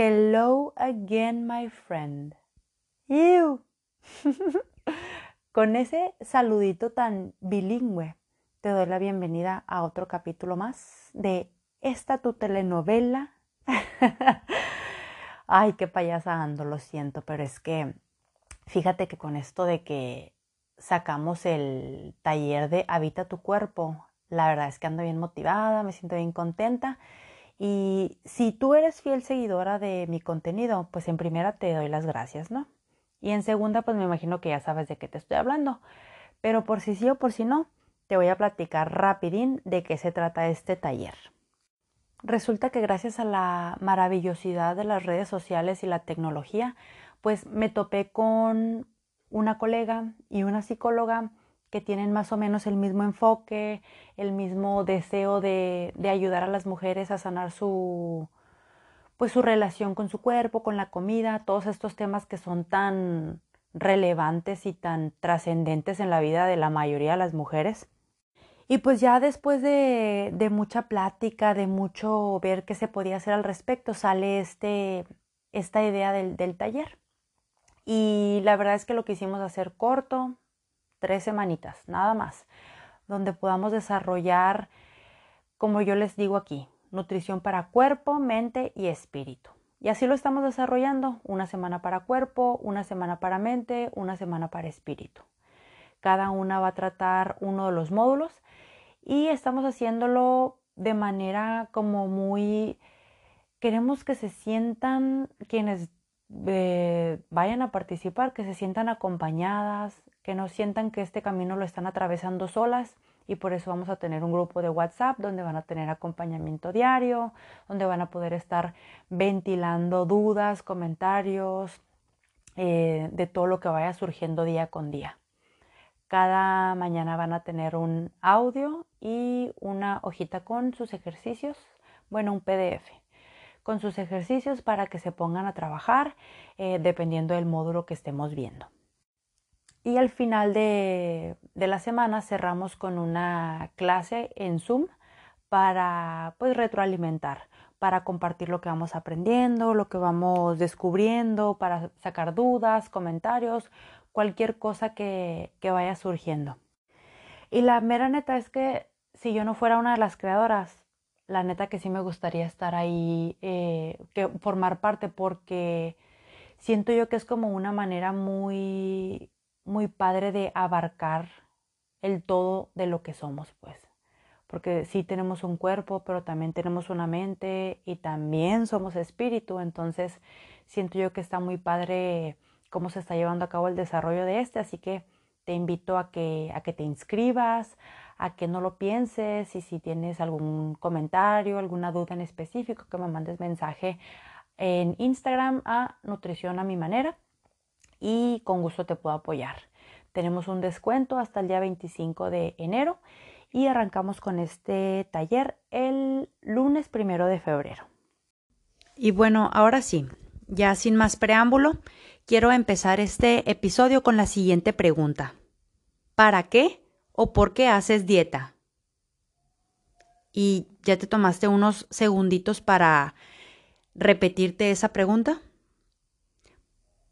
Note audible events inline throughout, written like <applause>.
Hello again, my friend. Ew. <laughs> Con ese saludito tan bilingüe, te doy la bienvenida a otro capítulo más de esta tu telenovela. <laughs> Ay, qué payasa ando, lo siento, pero es que fíjate que con esto de que sacamos el taller de Habita tu cuerpo, la verdad es que ando bien motivada, me siento bien contenta y si tú eres fiel seguidora de mi contenido, pues en primera te doy las gracias, ¿no? Y en segunda, pues me imagino que ya sabes de qué te estoy hablando. Pero por si sí o por si no, te voy a platicar rapidín de qué se trata este taller. Resulta que gracias a la maravillosidad de las redes sociales y la tecnología, pues me topé con una colega y una psicóloga que tienen más o menos el mismo enfoque, el mismo deseo de, de, ayudar a las mujeres a sanar su, pues su relación con su cuerpo, con la comida, todos estos temas que son tan relevantes y tan trascendentes en la vida de la mayoría de las mujeres. Y pues ya después de, de mucha plática, de mucho ver qué se podía hacer al respecto, sale este, esta idea del, del taller. Y la verdad es que lo quisimos hacer corto, tres semanitas, nada más, donde podamos desarrollar, como yo les digo aquí, nutrición para cuerpo, mente y espíritu. Y así lo estamos desarrollando, una semana para cuerpo, una semana para mente, una semana para espíritu. Cada una va a tratar uno de los módulos y estamos haciéndolo de manera como muy... Queremos que se sientan quienes eh, vayan a participar, que se sientan acompañadas, que no sientan que este camino lo están atravesando solas y por eso vamos a tener un grupo de WhatsApp donde van a tener acompañamiento diario, donde van a poder estar ventilando dudas, comentarios, eh, de todo lo que vaya surgiendo día con día. Cada mañana van a tener un audio y una hojita con sus ejercicios, bueno, un PDF con sus ejercicios para que se pongan a trabajar eh, dependiendo del módulo que estemos viendo. Y al final de, la semana cerramos con una clase en Zoom para pues retroalimentar, para compartir lo que vamos aprendiendo, lo que vamos descubriendo, para sacar dudas, comentarios, cualquier cosa que, que vaya surgiendo. Y la mera neta es que si yo no fuera una de las creadoras, la neta que sí me gustaría estar ahí, eh, que formar parte, porque siento yo que es como una manera muy muy padre de abarcar el todo de lo que somos, pues. Porque sí tenemos un cuerpo, pero también tenemos una mente y también somos espíritu. Entonces, siento yo que está muy padre cómo se está llevando a cabo el desarrollo de este. Así que te invito a que, a que te inscribas, a que no lo pienses y si tienes algún comentario, alguna duda en específico, que me mandes mensaje en Instagram a Nutrición a mi manera y con gusto te puedo apoyar. Tenemos un descuento hasta el día 25 de enero y arrancamos con este taller el lunes primero de febrero. Y bueno, ahora sí, ya sin más preámbulo, quiero empezar este episodio con la siguiente pregunta. ¿Para qué o por qué haces dieta? ¿Y ya te tomaste unos segunditos para repetirte esa pregunta?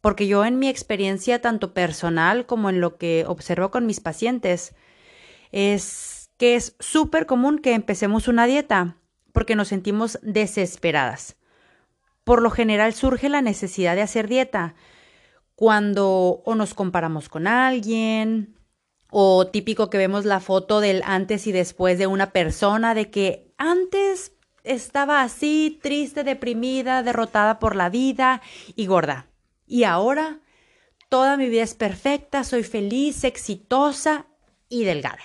porque yo en mi experiencia tanto personal como en lo que observo con mis pacientes es que es súper común que empecemos una dieta porque nos sentimos desesperadas. Por lo general surge la necesidad de hacer dieta cuando o nos comparamos con alguien o típico que vemos la foto del antes y después de una persona de que antes estaba así, triste, deprimida, derrotada por la vida y gorda. Y ahora toda mi vida es perfecta, soy feliz, exitosa y delgada.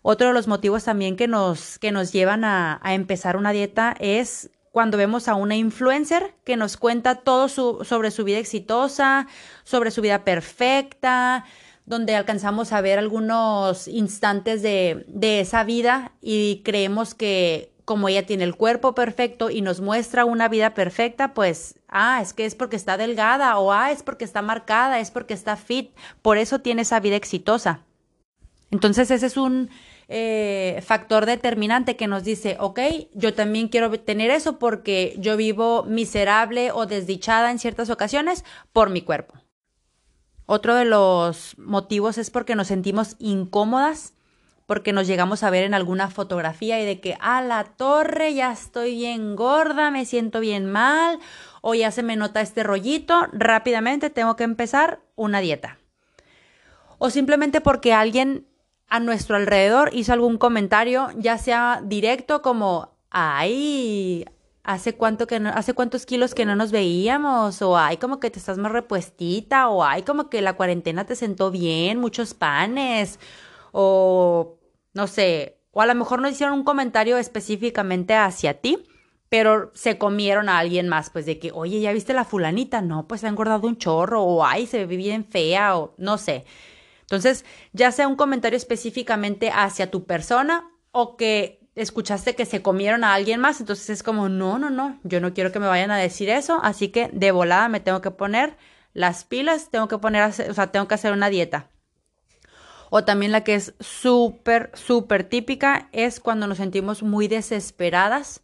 Otro de los motivos también que nos, que nos llevan a, a empezar una dieta es cuando vemos a una influencer que nos cuenta todo sobre su vida exitosa, sobre su vida perfecta, donde alcanzamos a ver algunos instantes de, de esa vida y creemos que como ella tiene el cuerpo perfecto y nos muestra una vida perfecta, pues, ah, es que es porque está delgada o ah, es porque está marcada, es porque está fit, por eso tiene esa vida exitosa. Entonces ese es un eh, factor determinante que nos dice, ok, yo también quiero tener eso porque yo vivo miserable o desdichada en ciertas ocasiones por mi cuerpo. Otro de los motivos es porque nos sentimos incómodas, porque nos llegamos a ver en alguna fotografía y de que, a la torre, ya estoy bien gorda, me siento bien mal, o ya se me nota este rollito, rápidamente tengo que empezar una dieta. O simplemente porque alguien a nuestro alrededor hizo algún comentario, ya sea directo como, ay, hace cuánto que hace cuántos kilos que no nos veíamos, o ay, como que te estás más repuestita, o ay, como que la cuarentena te sentó bien, muchos panes, o no sé, o a lo mejor no hicieron un comentario específicamente hacia ti, pero se comieron a alguien más, pues de que, oye, ¿ya viste la fulanita? No, pues se ha engordado un chorro, o ay, se ve bien fea, o no sé. Entonces, ya sea un comentario específicamente hacia tu persona o que escuchaste que se comieron a alguien más, entonces es como, no, no, no, yo no quiero que me vayan a decir eso, así que de volada me tengo que poner las pilas, tengo que poner, o sea, tengo que hacer una dieta. O también la que es súper, súper típica es cuando nos sentimos muy desesperadas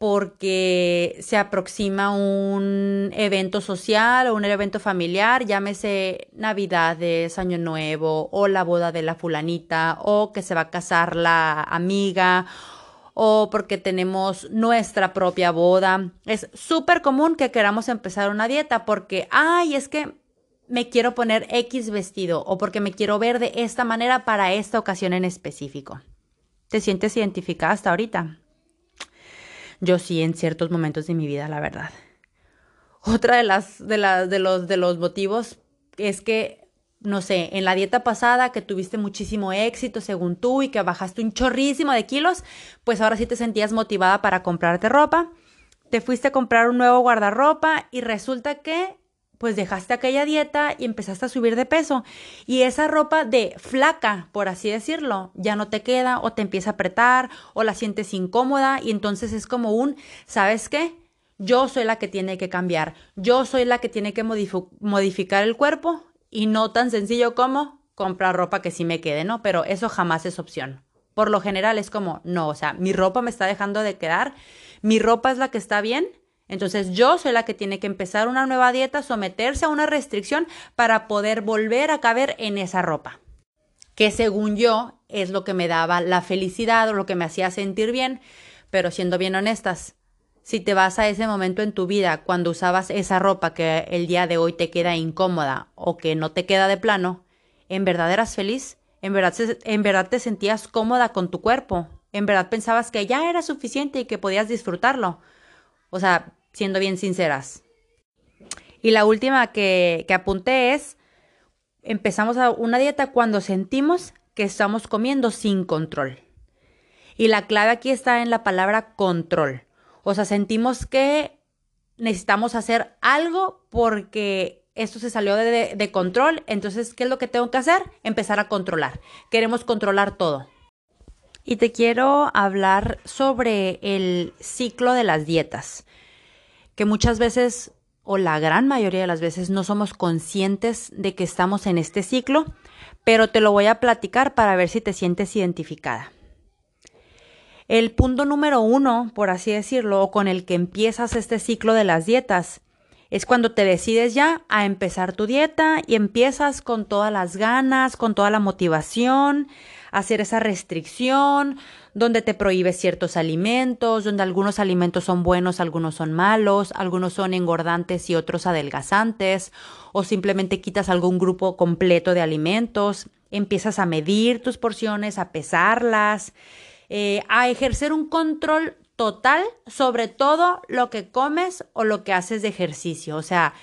porque se aproxima un evento social o un evento familiar, llámese Navidades, Año Nuevo o la boda de la fulanita o que se va a casar la amiga o porque tenemos nuestra propia boda. Es súper común que queramos empezar una dieta porque, ay, es que me quiero poner X vestido o porque me quiero ver de esta manera para esta ocasión en específico. ¿Te sientes identificada hasta ahorita? Yo sí en ciertos momentos de mi vida, la verdad. Otra de las de de los de los motivos es que no sé, en la dieta pasada que tuviste muchísimo éxito según tú y que bajaste un chorrísimo de kilos, pues ahora sí te sentías motivada para comprarte ropa. Te fuiste a comprar un nuevo guardarropa y resulta que pues dejaste aquella dieta y empezaste a subir de peso. Y esa ropa de flaca, por así decirlo, ya no te queda o te empieza a apretar o la sientes incómoda y entonces es como un, ¿sabes qué? Yo soy la que tiene que cambiar, yo soy la que tiene que modificar el cuerpo y no tan sencillo como comprar ropa que sí me quede, ¿no? Pero eso jamás es opción. Por lo general es como, no, o sea, mi ropa me está dejando de quedar, mi ropa es la que está bien entonces yo soy la que tiene que empezar una nueva dieta, someterse a una restricción para poder volver a caber en esa ropa. Que según yo es lo que me daba la felicidad o lo que me hacía sentir bien, pero siendo bien honestas, si te vas a ese momento en tu vida cuando usabas esa ropa que el día de hoy te queda incómoda o que no te queda de plano, ¿en verdad eras feliz? ¿En verdad, en verdad te sentías cómoda con tu cuerpo? ¿En verdad pensabas que ya era suficiente y que podías disfrutarlo? O sea, siendo bien sinceras. Y la última que, apunté es, empezamos a una dieta cuando sentimos que estamos comiendo sin control. Y la clave aquí está en la palabra control. O sea, sentimos que necesitamos hacer algo porque esto se salió de, de, control. Entonces, ¿qué es lo que tengo que hacer? Empezar a controlar. Queremos controlar todo. Y te quiero hablar sobre el ciclo de las dietas que muchas veces o la gran mayoría de las veces no somos conscientes de que estamos en este ciclo, pero te lo voy a platicar para ver si te sientes identificada. El punto número uno, por así decirlo, o con el que empiezas este ciclo de las dietas, es cuando te decides ya a empezar tu dieta y empiezas con todas las ganas, con toda la motivación, hacer esa restricción, donde te prohíbes ciertos alimentos, donde algunos alimentos son buenos, algunos son malos, algunos son engordantes y otros adelgazantes, o simplemente quitas algún grupo completo de alimentos, empiezas a medir tus porciones, a pesarlas, eh, a ejercer un control total sobre todo lo que comes o lo que haces de ejercicio. O sea,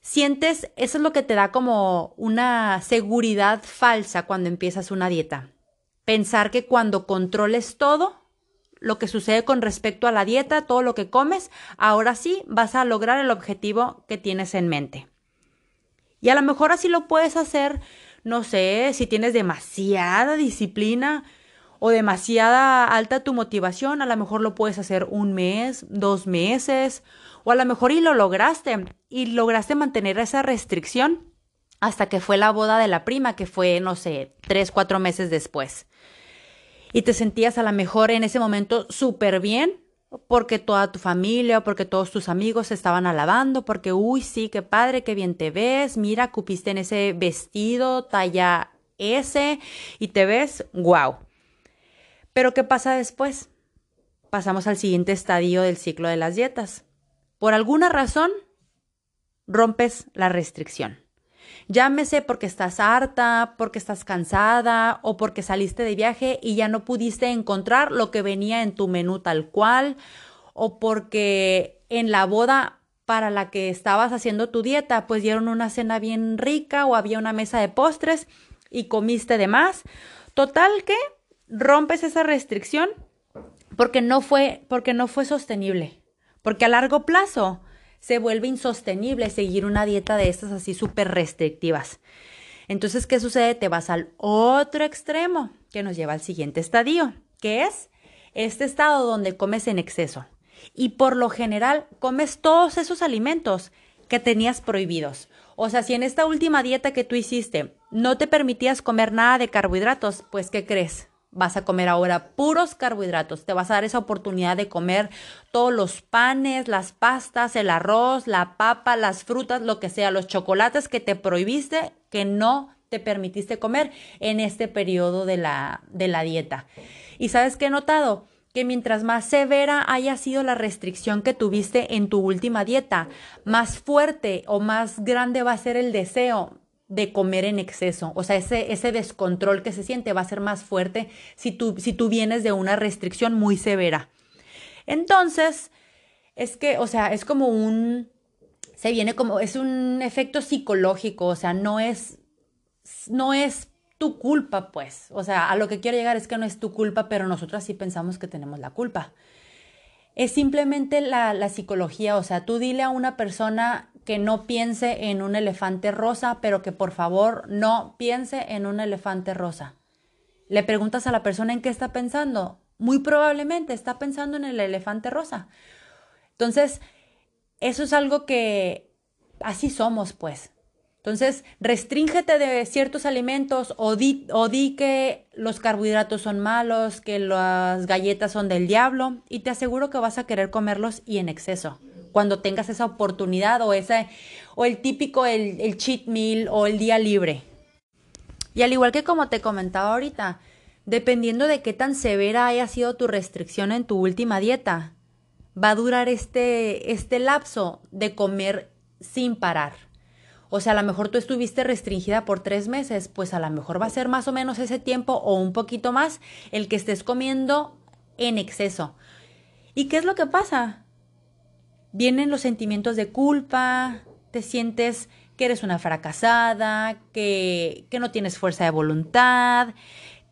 sientes, eso es lo que te da como una seguridad falsa cuando empiezas una dieta. Pensar que cuando controles todo, lo que sucede con respecto a la dieta, todo lo que comes, ahora sí vas a lograr el objetivo que tienes en mente. Y a lo mejor así lo puedes hacer, no sé, si tienes demasiada disciplina o demasiada alta tu motivación, a lo mejor lo puedes hacer un mes, dos meses, o a lo mejor y lo lograste y lograste mantener esa restricción hasta que fue la boda de la prima, que fue, no sé, tres, cuatro meses después. Y te sentías a lo mejor en ese momento súper bien, porque toda tu familia, porque todos tus amigos se estaban alabando, porque, uy, sí, qué padre, qué bien te ves, mira, cupiste en ese vestido talla S y te ves, wow. Pero ¿qué pasa después? Pasamos al siguiente estadio del ciclo de las dietas. Por alguna razón, rompes la restricción. Llámese porque estás harta, porque estás cansada o porque saliste de viaje y ya no pudiste encontrar lo que venía en tu menú tal cual o porque en la boda para la que estabas haciendo tu dieta pues dieron una cena bien rica o había una mesa de postres y comiste de más. Total que rompes esa restricción porque no fue porque no fue sostenible. Porque a largo plazo se vuelve insostenible seguir una dieta de estas así súper restrictivas. Entonces, ¿qué sucede? Te vas al otro extremo que nos lleva al siguiente estadio, que es este estado donde comes en exceso. Y por lo general comes todos esos alimentos que tenías prohibidos. O sea, si en esta última dieta que tú hiciste no te permitías comer nada de carbohidratos, pues ¿qué crees? Vas a comer ahora puros carbohidratos. Te vas a dar esa oportunidad de comer todos los panes, las pastas, el arroz, la papa, las frutas, lo que sea, los chocolates que te prohibiste, que no te permitiste comer en este periodo de la, de la dieta. Y sabes qué he notado? que mientras más severa haya sido la restricción que tuviste en tu última dieta, más fuerte o más grande va a ser el deseo de comer en exceso. O sea, ese, ese descontrol que se siente va a ser más fuerte si tú, si tú vienes de una restricción muy severa. Entonces, es que, o sea, es como un, se viene como, es un efecto psicológico, o sea, no es, no es tu culpa, pues. O sea, a lo que quiero llegar es que no es tu culpa, pero nosotros sí pensamos que tenemos la culpa. Es simplemente la, la psicología, o sea, tú dile a una persona que no piense en un elefante rosa, pero que por favor no piense en un elefante rosa. Le preguntas a la persona en qué está pensando. Muy probablemente está pensando en el elefante rosa. Entonces, eso es algo que así somos, pues. Entonces, restríngete de ciertos alimentos o di, di, que los carbohidratos son malos, que las galletas son del diablo y te aseguro que vas a querer comerlos y en exceso cuando tengas esa oportunidad o, ese, o el típico, el, cheat meal o el día libre. Y al igual que como te comentaba ahorita, dependiendo de qué tan severa haya sido tu restricción en tu última dieta, va a durar este, este lapso de comer sin parar. O sea, a lo mejor tú estuviste restringida por tres meses, pues a lo mejor va a ser más o menos ese tiempo o un poquito más el que estés comiendo en exceso. ¿Y qué es lo que pasa? Vienen los sentimientos de culpa, te sientes que eres una fracasada, que, que no tienes fuerza de voluntad,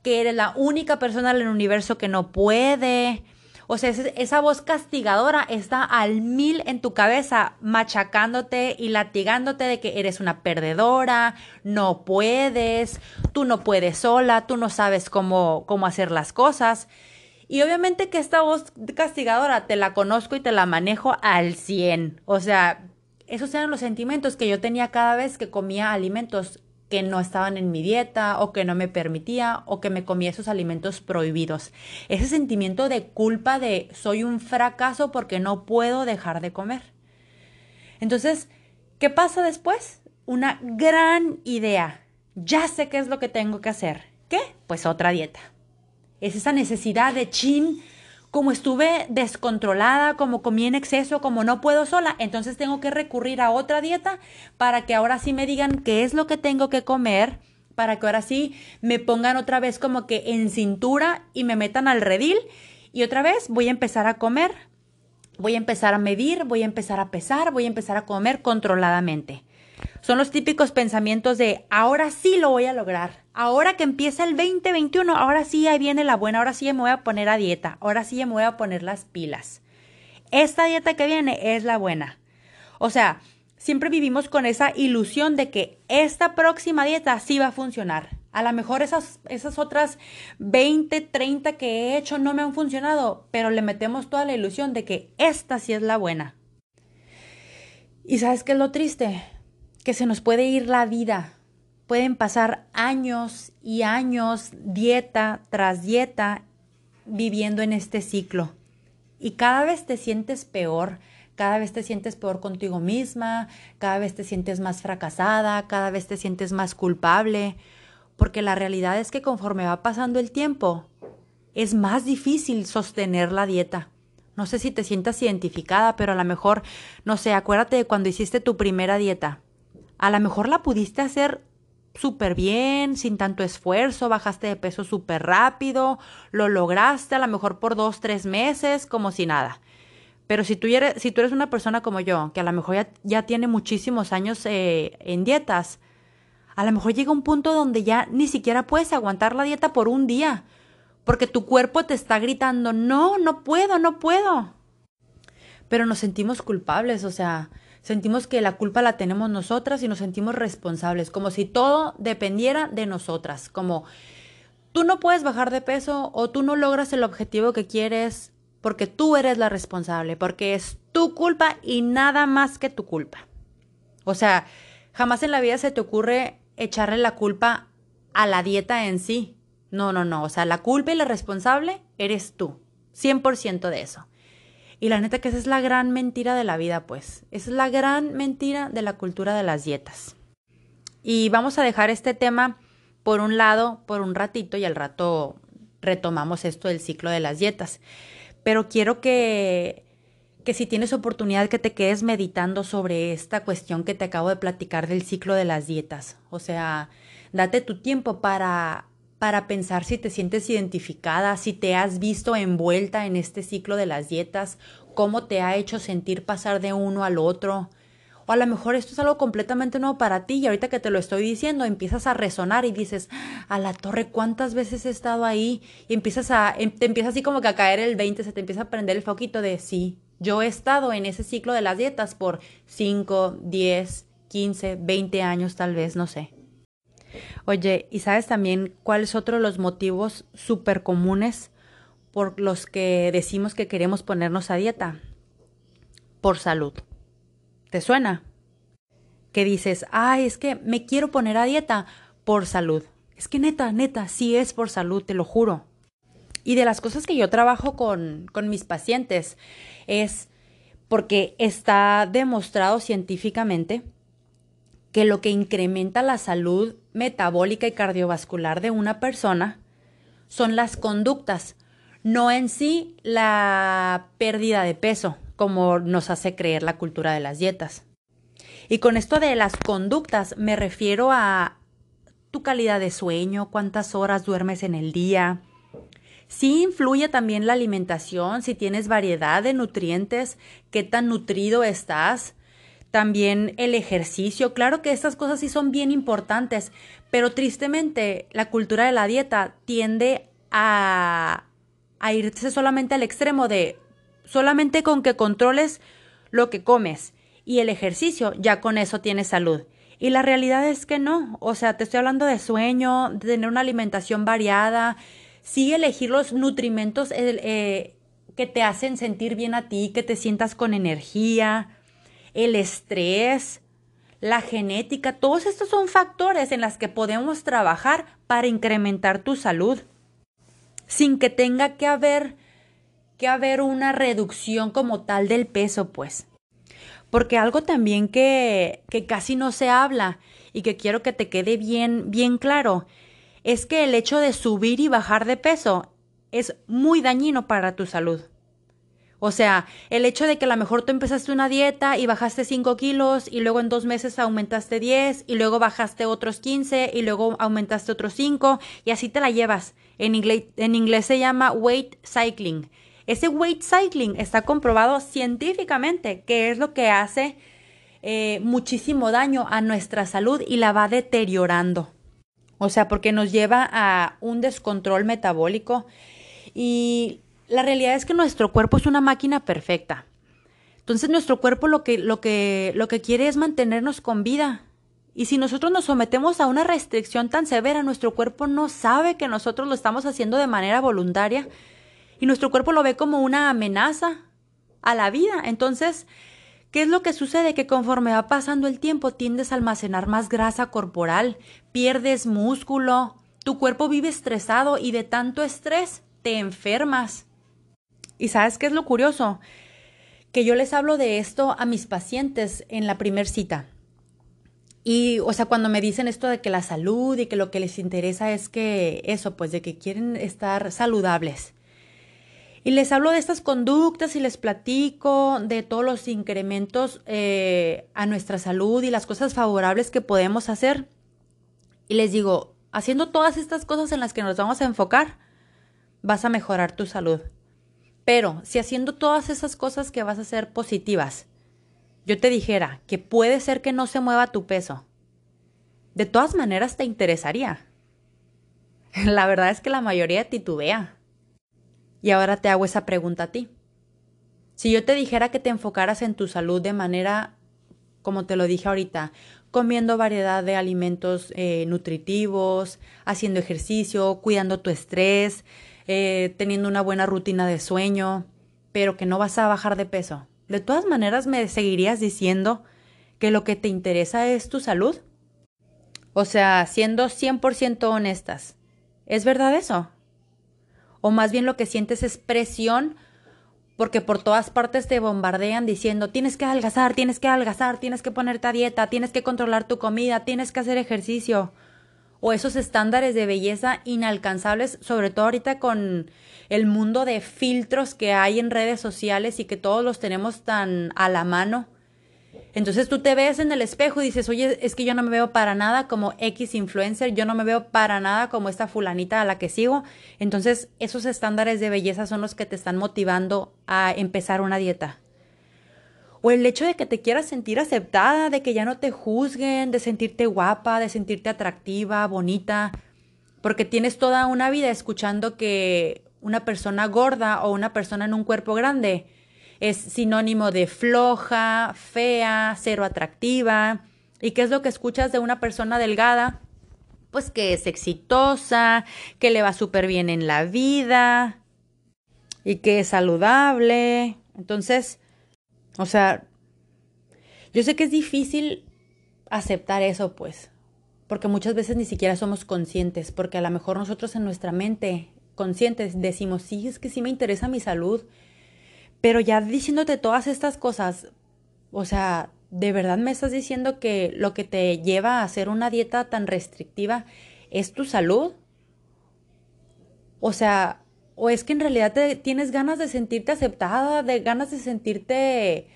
que eres la única persona en el universo que no puede. O sea, esa voz castigadora está al mil en tu cabeza, machacándote y latigándote de que eres una perdedora, no puedes, tú no puedes sola, tú no sabes cómo, cómo hacer las cosas. Y obviamente que esta voz castigadora te la conozco y te la manejo al 100. O sea, esos eran los sentimientos que yo tenía cada vez que comía alimentos que no estaban en mi dieta o que no me permitía o que me comía esos alimentos prohibidos. Ese sentimiento de culpa de soy un fracaso porque no puedo dejar de comer. Entonces, ¿qué pasa después? Una gran idea. Ya sé qué es lo que tengo que hacer. ¿Qué? Pues otra dieta es esa necesidad de chin, como estuve descontrolada, como comí en exceso, como no puedo sola, entonces tengo que recurrir a otra dieta para que ahora sí me digan qué es lo que tengo que comer, para que ahora sí me pongan otra vez como que en cintura y me metan al redil y otra vez voy a empezar a comer, voy a empezar a medir, voy a empezar a pesar, voy a empezar a comer controladamente. Son los típicos pensamientos de ahora sí lo voy a lograr. Ahora que empieza el 2021, ahora sí ahí viene la buena, ahora sí me voy a poner a dieta, ahora sí me voy a poner las pilas. Esta dieta que viene es la buena. O sea, siempre vivimos con esa ilusión de que esta próxima dieta sí va a funcionar. A lo mejor esas, esas otras 20, 30 que he hecho no me han funcionado, pero le metemos toda la ilusión de que esta sí es la buena. ¿Y sabes qué es lo triste? Que se nos puede ir la vida. Pueden pasar años y años, dieta tras dieta, viviendo en este ciclo. Y cada vez te sientes peor, cada vez te sientes peor contigo misma, cada vez te sientes más fracasada, cada vez te sientes más culpable, porque la realidad es que conforme va pasando el tiempo, es más difícil sostener la dieta. No sé si te sientas identificada, pero a lo mejor, no sé, acuérdate de cuando hiciste tu primera dieta. A lo mejor la pudiste hacer súper bien, sin tanto esfuerzo, bajaste de peso súper rápido, lo lograste a lo mejor por dos, tres meses, como si nada. Pero si tú eres, si tú eres una persona como yo, que a lo mejor ya, ya tiene muchísimos años eh, en dietas, a lo mejor llega un punto donde ya ni siquiera puedes aguantar la dieta por un día, porque tu cuerpo te está gritando, no, no puedo, no puedo. Pero nos sentimos culpables, o sea, sentimos que la culpa la tenemos nosotras y nos sentimos responsables, como si todo dependiera de nosotras, como tú no puedes bajar de peso o tú no logras el objetivo que quieres porque tú eres la responsable, porque es tu culpa y nada más que tu culpa. O sea, jamás en la vida se te ocurre echarle la culpa a la dieta en sí. No, no, no. O sea, la culpa y la responsable eres tú. 100% de eso. Y la neta que esa es la gran mentira de la vida, pues. Esa es la gran mentira de la cultura de las dietas. Y vamos a dejar este tema por un lado, por un ratito, y al rato retomamos esto del ciclo de las dietas. Pero quiero que, que si tienes oportunidad que te quedes meditando sobre esta cuestión que te acabo de platicar del ciclo de las dietas. O sea, date tu tiempo para para pensar si te sientes identificada, si te has visto envuelta en este ciclo de las dietas, cómo te ha hecho sentir pasar de uno al otro. O a lo mejor esto es algo completamente nuevo para ti y ahorita que te lo estoy diciendo empiezas a resonar y dices, a la torre, ¿cuántas veces he estado ahí? Y empiezas a, em, te empieza así como que a caer el 20, se te empieza a prender el foquito de sí, yo he estado en ese ciclo de las dietas por 5, 10, 15, 20 años tal vez, no sé. Oye, ¿y sabes también cuál es otro de los motivos súper comunes por los que decimos que queremos ponernos a dieta? Por salud. ¿Te suena? Que dices, ay, es que me quiero poner a dieta por salud. Es que neta, neta, sí es por salud, te lo juro. Y de las cosas que yo trabajo con, con mis pacientes es porque está demostrado científicamente que lo que incrementa la salud metabólica y cardiovascular de una persona son las conductas, no en sí la pérdida de peso, como nos hace creer la cultura de las dietas. Y con esto de las conductas me refiero a tu calidad de sueño, cuántas horas duermes en el día. Sí influye también la alimentación, si tienes variedad de nutrientes, qué tan nutrido estás, también el ejercicio. Claro que estas cosas sí son bien importantes, pero tristemente la cultura de la dieta tiende a, a irse solamente al extremo de solamente con que controles lo que comes y el ejercicio, ya con eso tienes salud. Y la realidad es que no. O sea, te estoy hablando de sueño, de tener una alimentación variada, sí elegir los nutrimentos eh, que te hacen sentir bien a ti, que te sientas con energía el estrés, la genética, todos estos son factores en los que podemos trabajar para incrementar tu salud, sin que tenga que haber que haber una reducción como tal del peso, pues. Porque algo también que, que casi no se habla y que quiero que te quede bien, bien claro, es que el hecho de subir y bajar de peso es muy dañino para tu salud. O sea, el hecho de que a lo mejor tú empezaste una dieta y bajaste 5 kilos y luego en dos meses aumentaste 10 y luego bajaste otros 15 y luego aumentaste otros 5 y así te la llevas. En inglés, se llama weight cycling. Ese weight cycling está comprobado científicamente que es lo que hace eh, muchísimo daño a nuestra salud y la va deteriorando. O sea, porque nos lleva a un descontrol metabólico y la realidad es que nuestro cuerpo es una máquina perfecta. Entonces nuestro cuerpo lo que, lo que, lo que quiere es mantenernos con vida. Y si nosotros nos sometemos a una restricción tan severa, nuestro cuerpo no sabe que nosotros lo estamos haciendo de manera voluntaria y nuestro cuerpo lo ve como una amenaza a la vida. Entonces, ¿qué es lo que sucede? Que conforme va pasando el tiempo tiendes a almacenar más grasa corporal, pierdes músculo, tu cuerpo vive estresado y de tanto estrés te enfermas. ¿Y sabes qué es lo curioso? Que yo les hablo de esto a mis pacientes en la primer cita. Y, o sea, cuando me dicen esto de que la salud y que lo que les interesa es que eso, pues de que quieren estar saludables. Y les hablo de estas conductas y les platico de todos los incrementos eh, a nuestra salud y las cosas favorables que podemos hacer. Y les digo, haciendo todas estas cosas en las que nos vamos a enfocar, vas a mejorar tu salud. Pero si haciendo todas esas cosas que vas a hacer positivas, yo te dijera que puede ser que no se mueva tu peso, de todas maneras te interesaría. <laughs> La verdad es que la mayoría titubea. Y ahora te hago esa pregunta a ti. Si yo te dijera que te enfocaras en tu salud de manera, como te lo dije ahorita, comiendo variedad de alimentos eh, nutritivos, haciendo ejercicio, cuidando tu estrés, eh, teniendo una buena rutina de sueño, pero que no vas a bajar de peso. De todas maneras, me seguirías diciendo que lo que te interesa es tu salud. O sea, siendo 100% honestas, ¿es verdad eso? O más bien lo que sientes es presión porque por todas partes te bombardean diciendo tienes que adelgazar, tienes que adelgazar, tienes que ponerte a dieta, tienes que controlar tu comida, tienes que hacer ejercicio. O esos estándares de belleza inalcanzables, sobre todo ahorita con el mundo de filtros que hay en redes sociales y que todos los tenemos tan a la mano. Entonces tú te ves en el espejo y dices, oye, es que yo no me veo para nada como X influencer, yo no me veo para nada como esta fulanita a la que sigo. Entonces esos estándares de belleza son los que te están motivando a empezar una dieta. O el hecho de que te quieras sentir aceptada, de que ya no te juzguen, de sentirte guapa, de sentirte atractiva, bonita, porque tienes toda una vida escuchando que una persona gorda o una persona en un cuerpo grande es sinónimo de floja, fea, cero atractiva. ¿Y qué es lo que escuchas de una persona delgada? Pues que es exitosa, que le va súper bien en la vida y que es saludable. Entonces, o sea, yo sé que es difícil aceptar eso, pues, porque muchas veces ni siquiera somos conscientes, porque a lo mejor nosotros en nuestra mente conscientes decimos, sí, es que sí me interesa mi salud, pero ya diciéndote todas estas cosas, o sea, ¿de verdad me estás diciendo que lo que te lleva a hacer una dieta tan restrictiva es tu salud? O sea, o es que en realidad te, tienes ganas de sentirte aceptada, de ganas de sentirte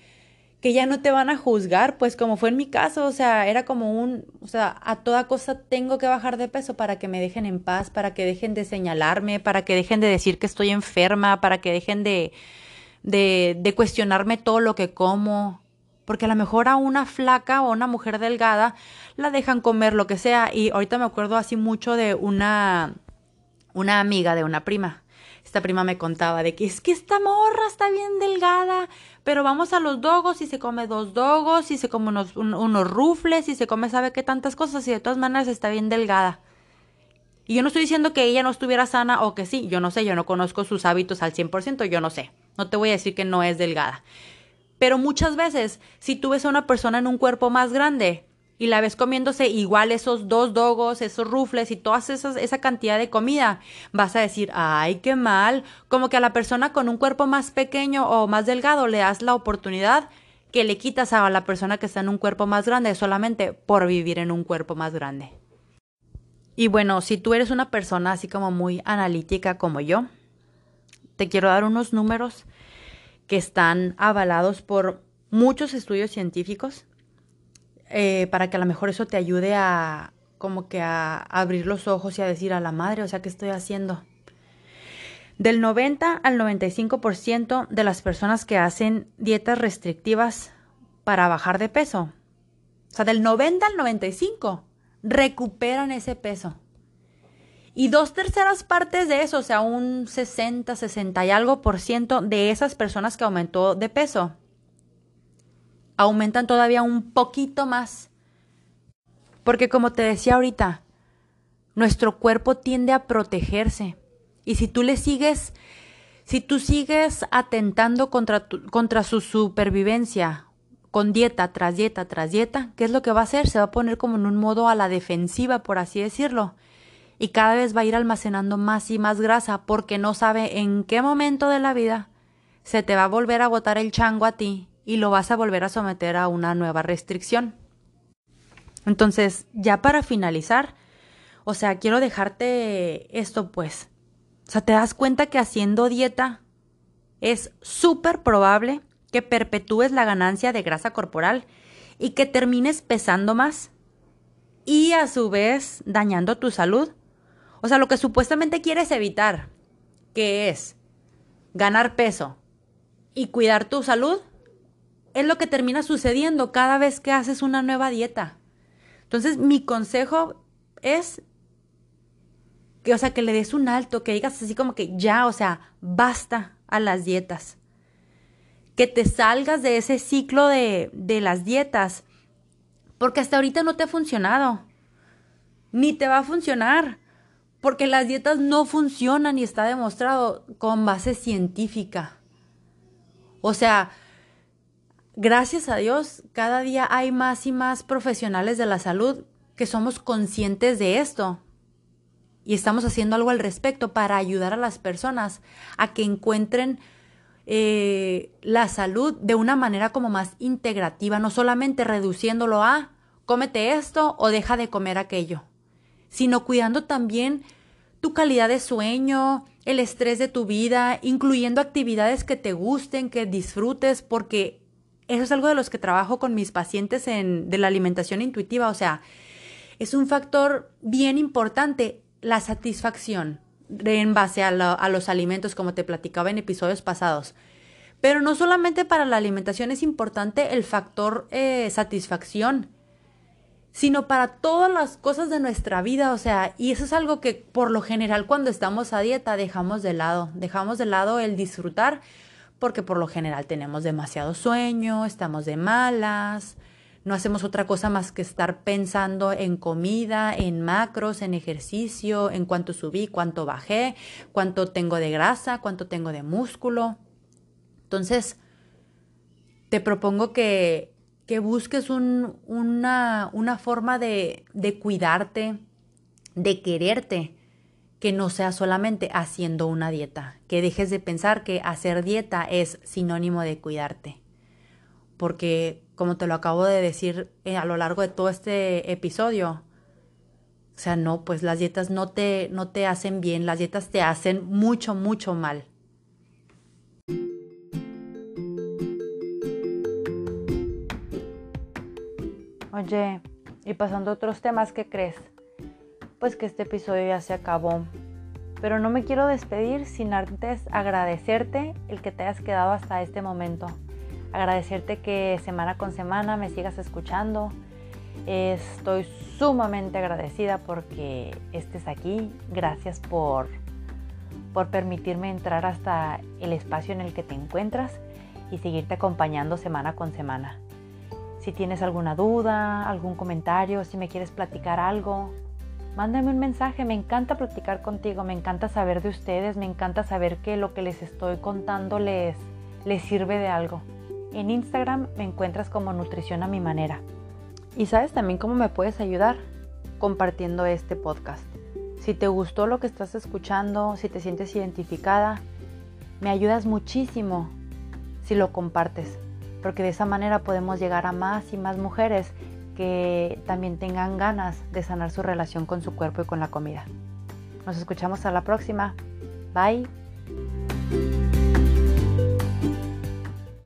que ya no te van a juzgar, pues como fue en mi caso, o sea, era como un, o sea, a toda cosa tengo que bajar de peso para que me dejen en paz, para que dejen de señalarme, para que dejen de decir que estoy enferma, para que dejen de, de, de cuestionarme todo lo que como, porque a lo mejor a una flaca o a una mujer delgada la dejan comer lo que sea, y ahorita me acuerdo así mucho de una, una amiga de una prima, esta prima me contaba de que es que esta morra está bien delgada, pero vamos a los dogos y se come dos dogos y se come unos, unos rufles y se come sabe qué tantas cosas y de todas maneras está bien delgada. Y yo no estoy diciendo que ella no estuviera sana o que sí, yo no sé, yo no conozco sus hábitos al 100%, yo no sé. No te voy a decir que no es delgada. Pero muchas veces, si tú ves a una persona en un cuerpo más grande, y la ves comiéndose igual esos dos dogos, esos rufles y toda esa cantidad de comida, vas a decir, ay, qué mal, como que a la persona con un cuerpo más pequeño o más delgado le das la oportunidad que le quitas a la persona que está en un cuerpo más grande solamente por vivir en un cuerpo más grande. Y bueno, si tú eres una persona así como muy analítica como yo, te quiero dar unos números que están avalados por muchos estudios científicos eh, para que a lo mejor eso te ayude a como que a, abrir los ojos y a decir a la madre, o sea, ¿qué estoy haciendo? Del 90 al 95% de las personas que hacen dietas restrictivas para bajar de peso sea, del 90 al 95, recuperan ese peso. Y dos terceras partes de eso, o sea, un 60, 60 y algo por ciento de esas personas que aumentó de peso, aumentan todavía un poquito más. Porque como te decía ahorita, nuestro cuerpo tiende a protegerse. Y si tú le sigues, si tú sigues atentando contra, contra su supervivencia con dieta tras dieta tras dieta, ¿qué es lo que va a hacer? Se va a poner como en un modo a la defensiva, por así decirlo y cada vez va a ir almacenando más y más grasa porque no sabe en qué momento de la vida se te va a volver a botar el chango a ti y lo vas a volver a someter a una nueva restricción. Entonces, ya para finalizar, o sea, quiero dejarte esto pues. O sea, te das cuenta que haciendo dieta es súper probable que perpetúes la ganancia de grasa corporal y que termines pesando más y a su vez dañando tu salud o sea, lo que supuestamente quieres evitar, que es ganar peso y cuidar tu salud, es lo que termina sucediendo cada vez que haces una nueva dieta. Entonces, mi consejo es que, o sea, que le des un alto, que digas así como que ya, o sea, basta a las dietas. Que te salgas de ese ciclo de, de las dietas, porque hasta ahorita no te ha funcionado, ni te va a funcionar porque las dietas no funcionan y está demostrado con base científica. O sea, gracias a Dios, cada día hay más y más profesionales de la salud que somos conscientes de esto. Y estamos haciendo algo al respecto para ayudar a las personas a que encuentren eh, la salud de una manera como más integrativa, no solamente reduciéndolo a cómete esto o deja de comer aquello sino cuidando también tu calidad de sueño, el estrés de tu vida, incluyendo actividades que te gusten, que disfrutes, porque eso es algo de los que trabajo con mis pacientes en, de la alimentación intuitiva, o sea, es un factor bien importante la satisfacción en base a, los alimentos, como te platicaba en episodios pasados. Pero no solamente para la alimentación es importante el factor eh, satisfacción, sino para todas las cosas de nuestra vida, o sea, y eso es algo que por lo general cuando estamos a dieta dejamos de lado, dejamos de lado el disfrutar, porque por lo general tenemos demasiado sueño, estamos de malas, no hacemos otra cosa más que estar pensando en comida, en macros, en ejercicio, en cuánto subí, cuánto bajé, cuánto tengo de grasa, cuánto tengo de músculo. Entonces, te propongo que que busques una, una, forma de, de cuidarte, de quererte, que no sea solamente haciendo una dieta, que dejes de pensar que hacer dieta es sinónimo de cuidarte. Porque, como te lo acabo de decir eh, a lo largo de todo este episodio, o sea, no, pues las dietas no te, no te hacen bien, las dietas te hacen mucho, mucho mal. Oye, y pasando a otros temas, ¿qué crees? Pues que este episodio ya se acabó. Pero no me quiero despedir sin antes agradecerte el que te hayas quedado hasta este momento. Agradecerte que semana con semana me sigas escuchando. Estoy sumamente agradecida porque estés aquí. Gracias por, por permitirme entrar hasta el espacio en el que te encuentras y seguirte acompañando semana con semana. Si tienes alguna duda, algún comentario, si me quieres platicar algo, mándame un mensaje. Me encanta platicar contigo, me encanta saber de ustedes, me encanta saber que lo que les estoy contando les, les sirve de algo. En Instagram me encuentras como Nutrición a mi manera. Y sabes también cómo me puedes ayudar compartiendo este podcast. Si te gustó lo que estás escuchando, si te sientes identificada, me ayudas muchísimo si lo compartes porque de esa manera podemos llegar a más y más mujeres que también tengan ganas de sanar su relación con su cuerpo y con la comida. Nos escuchamos a la próxima. Bye.